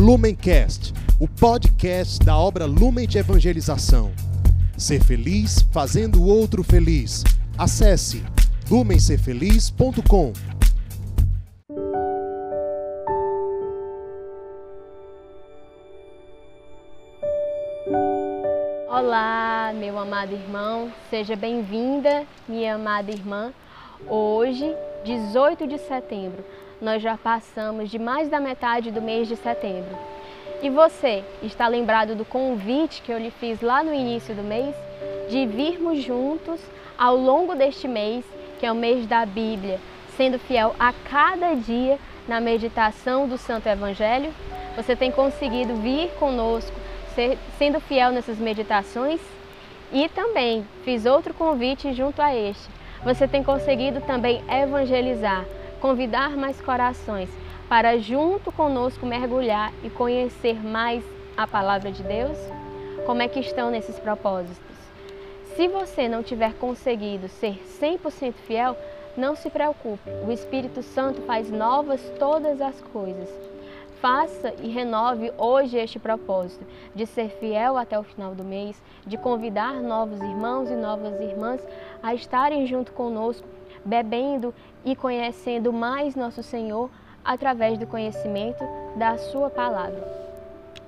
Lumencast, o podcast da obra Lumen de Evangelização. Ser feliz fazendo o outro feliz. Acesse lumencerfeliz.com. Olá, meu amado irmão, seja bem-vinda, minha amada irmã. Hoje, 18 de setembro, nós já passamos de mais da metade do mês de setembro. E você está lembrado do convite que eu lhe fiz lá no início do mês de virmos juntos ao longo deste mês, que é o mês da Bíblia, sendo fiel a cada dia na meditação do Santo Evangelho? Você tem conseguido vir conosco, ser, sendo fiel nessas meditações? E também fiz outro convite junto a este. Você tem conseguido também evangelizar, convidar mais corações para junto conosco mergulhar e conhecer mais a palavra de Deus? Como é que estão nesses propósitos? Se você não tiver conseguido ser 100% fiel, não se preocupe. O Espírito Santo faz novas todas as coisas. Faça e renove hoje este propósito de ser fiel até o final do mês, de convidar novos irmãos e novas irmãs a estarem junto conosco, bebendo e conhecendo mais nosso Senhor através do conhecimento da Sua palavra.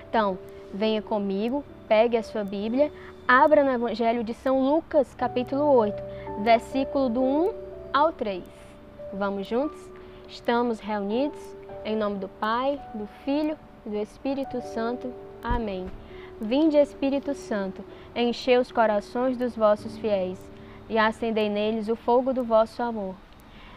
Então, venha comigo, pegue a sua Bíblia, abra no Evangelho de São Lucas, capítulo 8, versículo do 1 ao 3. Vamos juntos? Estamos reunidos em nome do Pai, do Filho e do Espírito Santo. Amém. Vinde, Espírito Santo, enchei os corações dos vossos fiéis e acendei neles o fogo do vosso amor.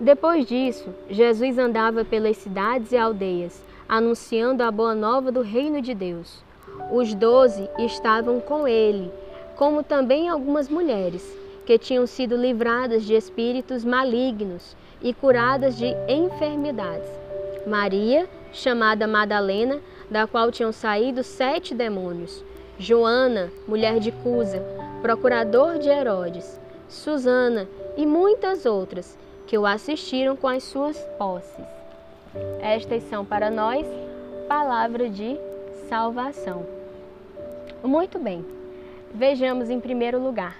Depois disso, Jesus andava pelas cidades e aldeias, anunciando a boa nova do reino de Deus. Os doze estavam com ele, como também algumas mulheres, que tinham sido livradas de espíritos malignos e curadas de enfermidades. Maria, chamada Madalena, da qual tinham saído sete demônios. Joana, mulher de Cusa, procurador de Herodes, Susana e muitas outras que o assistiram com as suas posses. Estas são para nós palavra de salvação. Muito bem, vejamos em primeiro lugar.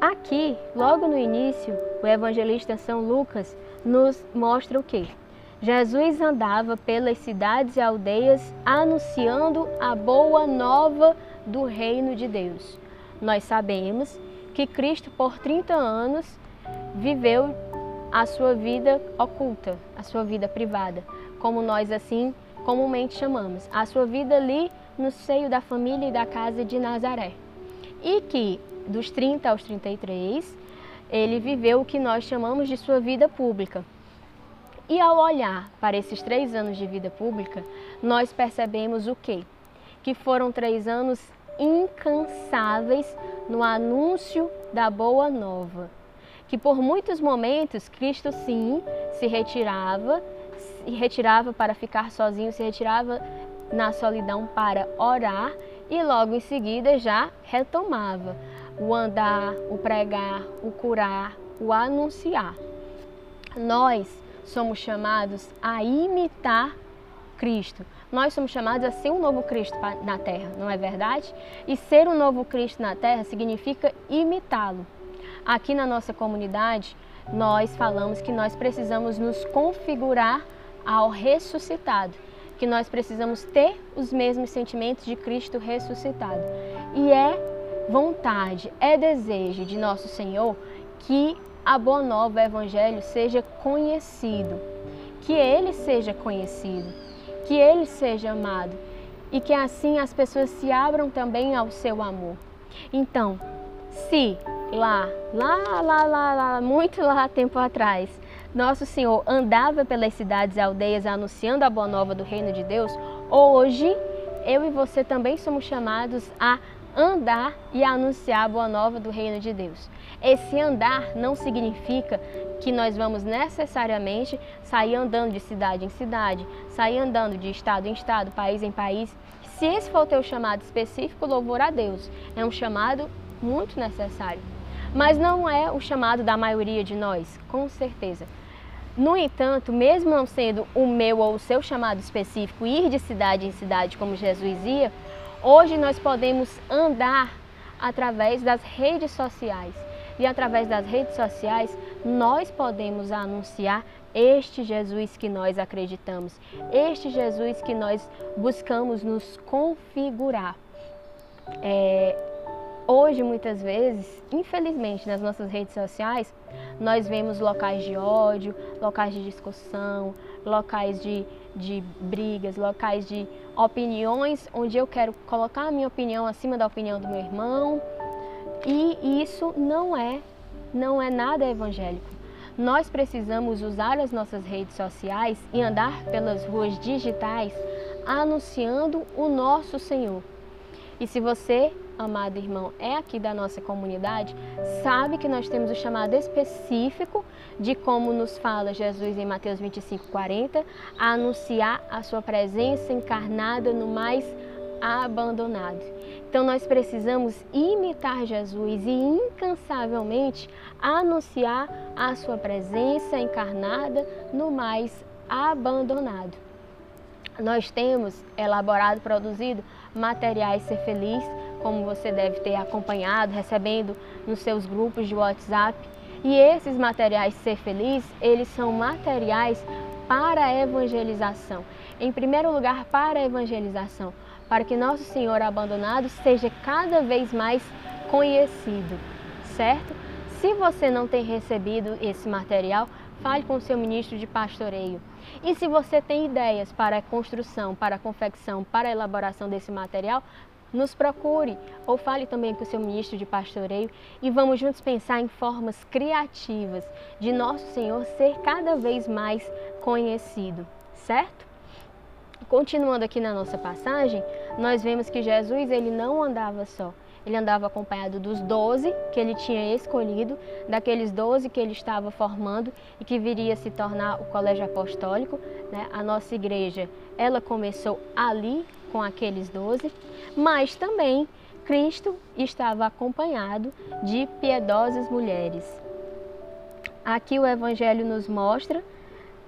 Aqui, logo no início, o evangelista São Lucas nos mostra o que? Jesus andava pelas cidades e aldeias anunciando a boa nova do reino de Deus. Nós sabemos que Cristo, por 30 anos, viveu a sua vida oculta, a sua vida privada, como nós assim comumente chamamos, a sua vida ali no seio da família e da casa de Nazaré. E que dos 30 aos 33, ele viveu o que nós chamamos de sua vida pública, e ao olhar para esses três anos de vida pública, nós percebemos o quê? Que foram três anos incansáveis no anúncio da boa nova. Que por muitos momentos Cristo sim se retirava, se retirava para ficar sozinho, se retirava na solidão para orar e logo em seguida já retomava o andar, o pregar, o curar, o anunciar. Nós somos chamados a imitar Cristo. Nós somos chamados a ser um novo Cristo na terra, não é verdade? E ser um novo Cristo na terra significa imitá-lo. Aqui na nossa comunidade, nós falamos que nós precisamos nos configurar ao ressuscitado, que nós precisamos ter os mesmos sentimentos de Cristo ressuscitado. E é vontade, é desejo de nosso Senhor que a boa nova, evangelho, seja conhecido, que ele seja conhecido, que ele seja amado e que assim as pessoas se abram também ao seu amor. Então, se lá, lá, lá, lá, lá, muito lá tempo atrás, nosso Senhor andava pelas cidades e aldeias anunciando a boa nova do reino de Deus, hoje eu e você também somos chamados a andar e anunciar a boa nova do reino de Deus. Esse andar não significa que nós vamos necessariamente sair andando de cidade em cidade, sair andando de estado em estado, país em país. Se esse for o teu chamado específico, louvor a Deus. É um chamado muito necessário. Mas não é o chamado da maioria de nós, com certeza. No entanto, mesmo não sendo o meu ou o seu chamado específico ir de cidade em cidade como Jesus ia, hoje nós podemos andar através das redes sociais. E através das redes sociais, nós podemos anunciar este Jesus que nós acreditamos, este Jesus que nós buscamos nos configurar. É, Hoje, muitas vezes, infelizmente, nas nossas redes sociais, nós vemos locais de ódio, locais de discussão, locais de, de brigas, locais de opiniões, onde eu quero colocar a minha opinião acima da opinião do meu irmão. E isso não é, não é nada evangélico. Nós precisamos usar as nossas redes sociais e andar pelas ruas digitais anunciando o nosso Senhor. E se você amado irmão, é aqui da nossa comunidade, sabe que nós temos o chamado específico de como nos fala Jesus em Mateus 25, 40, a anunciar a sua presença encarnada no mais abandonado. Então nós precisamos imitar Jesus e incansavelmente anunciar a sua presença encarnada no mais abandonado. Nós temos elaborado, produzido materiais Ser Feliz como você deve ter acompanhado, recebendo nos seus grupos de WhatsApp. E esses materiais Ser Feliz, eles são materiais para a evangelização. Em primeiro lugar, para a evangelização, para que nosso Senhor abandonado seja cada vez mais conhecido, certo? Se você não tem recebido esse material, fale com o seu ministro de pastoreio. E se você tem ideias para a construção, para a confecção, para a elaboração desse material, nos procure ou fale também com o seu ministro de pastoreio e vamos juntos pensar em formas criativas de nosso Senhor ser cada vez mais conhecido, certo? Continuando aqui na nossa passagem, nós vemos que Jesus ele não andava só, ele andava acompanhado dos doze que ele tinha escolhido, daqueles doze que ele estava formando e que viria se tornar o colégio apostólico. Né? A nossa igreja, ela começou ali com aqueles doze, mas também Cristo estava acompanhado de piedosas mulheres. Aqui o Evangelho nos mostra,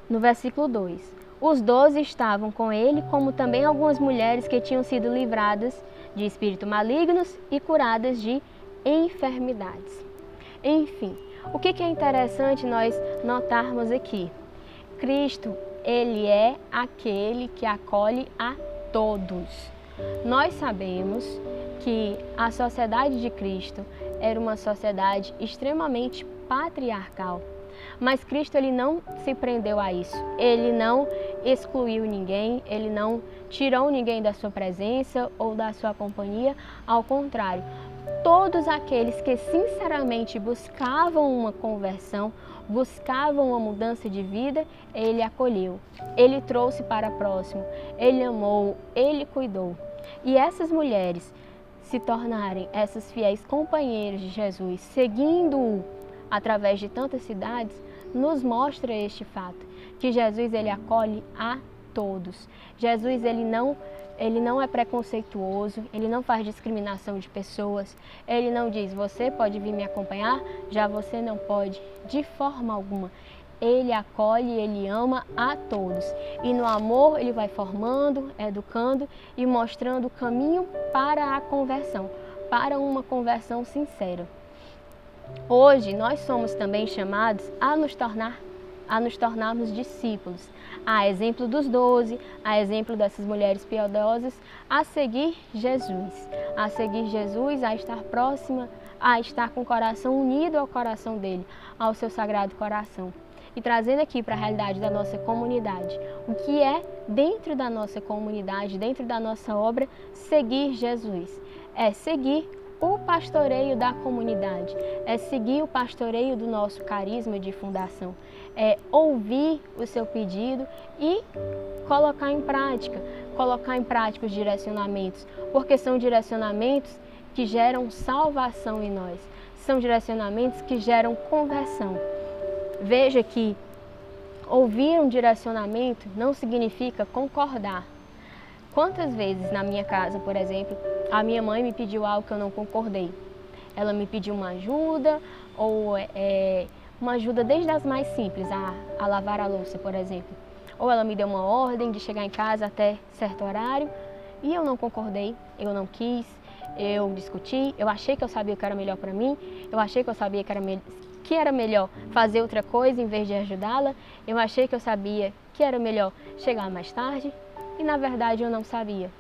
no versículo 2, os doze estavam com ele, como também algumas mulheres que tinham sido livradas de espíritos malignos e curadas de enfermidades. Enfim, o que é interessante nós notarmos aqui? Cristo, ele é aquele que acolhe a todos. Nós sabemos que a sociedade de Cristo era uma sociedade extremamente patriarcal. Mas Cristo ele não se prendeu a isso. Ele não excluiu ninguém, ele não tirou ninguém da sua presença ou da sua companhia. Ao contrário, todos aqueles que sinceramente buscavam uma conversão, buscavam uma mudança de vida, ele acolheu. Ele trouxe para próximo, ele amou, ele cuidou. E essas mulheres se tornarem essas fiéis companheiras de Jesus, seguindo-o através de tantas cidades, nos mostra este fato, que Jesus ele acolhe a todos. Jesus ele não ele não é preconceituoso, ele não faz discriminação de pessoas, ele não diz você pode vir me acompanhar, já você não pode, de forma alguma. Ele acolhe, ele ama a todos. E no amor ele vai formando, educando e mostrando o caminho para a conversão, para uma conversão sincera. Hoje nós somos também chamados a nos tornar a nos tornarmos discípulos, a exemplo dos doze, a exemplo dessas mulheres piedosas, a seguir Jesus, a seguir Jesus, a estar próxima, a estar com o coração unido ao coração dele, ao seu sagrado coração. E trazendo aqui para a realidade da nossa comunidade, o que é dentro da nossa comunidade, dentro da nossa obra, seguir Jesus. É seguir o pastoreio da comunidade, é seguir o pastoreio do nosso carisma de fundação, é ouvir o seu pedido e colocar em prática, colocar em prática os direcionamentos, porque são direcionamentos que geram salvação em nós, são direcionamentos que geram conversão. Veja que ouvir um direcionamento não significa concordar. Quantas vezes na minha casa, por exemplo, a minha mãe me pediu algo que eu não concordei? Ela me pediu uma ajuda ou é, uma ajuda desde as mais simples, a, a lavar a louça, por exemplo. Ou ela me deu uma ordem de chegar em casa até certo horário e eu não concordei, eu não quis, eu discuti, eu achei que eu sabia que era melhor para mim, eu achei que eu sabia que era, que era melhor fazer outra coisa em vez de ajudá-la, eu achei que eu sabia que era melhor chegar mais tarde e na verdade eu não sabia.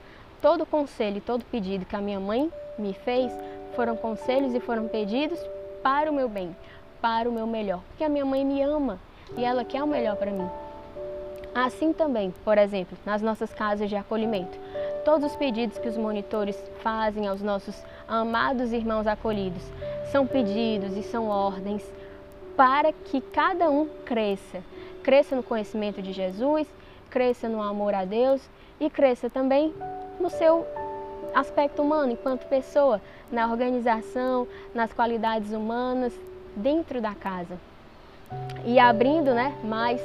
Todo conselho, todo pedido que a minha mãe me fez foram conselhos e foram pedidos para o meu bem, para o meu melhor, porque a minha mãe me ama e ela quer o melhor para mim. Assim também, por exemplo, nas nossas casas de acolhimento, todos os pedidos que os monitores fazem aos nossos amados irmãos acolhidos são pedidos e são ordens para que cada um cresça, cresça no conhecimento de Jesus, cresça no amor a Deus e cresça também no seu aspecto humano enquanto pessoa, na organização, nas qualidades humanas dentro da casa. E abrindo, né, mais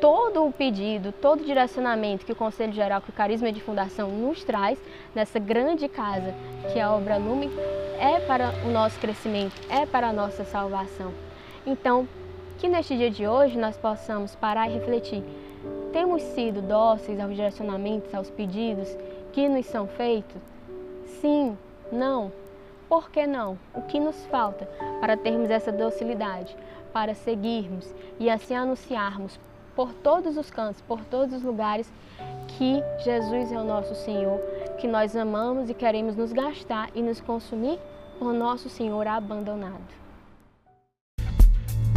todo o pedido, todo o direcionamento que o Conselho Geral, que o Carisma de Fundação nos traz nessa grande casa que é a Obra Lume, é para o nosso crescimento, é para a nossa salvação. Então, que neste dia de hoje nós possamos parar e refletir. Temos sido dóceis aos direcionamentos, aos pedidos que nos são feitos? Sim, não. Por que não? O que nos falta para termos essa docilidade, para seguirmos e assim anunciarmos por todos os cantos, por todos os lugares, que Jesus é o nosso Senhor, que nós amamos e queremos nos gastar e nos consumir por nosso Senhor abandonado.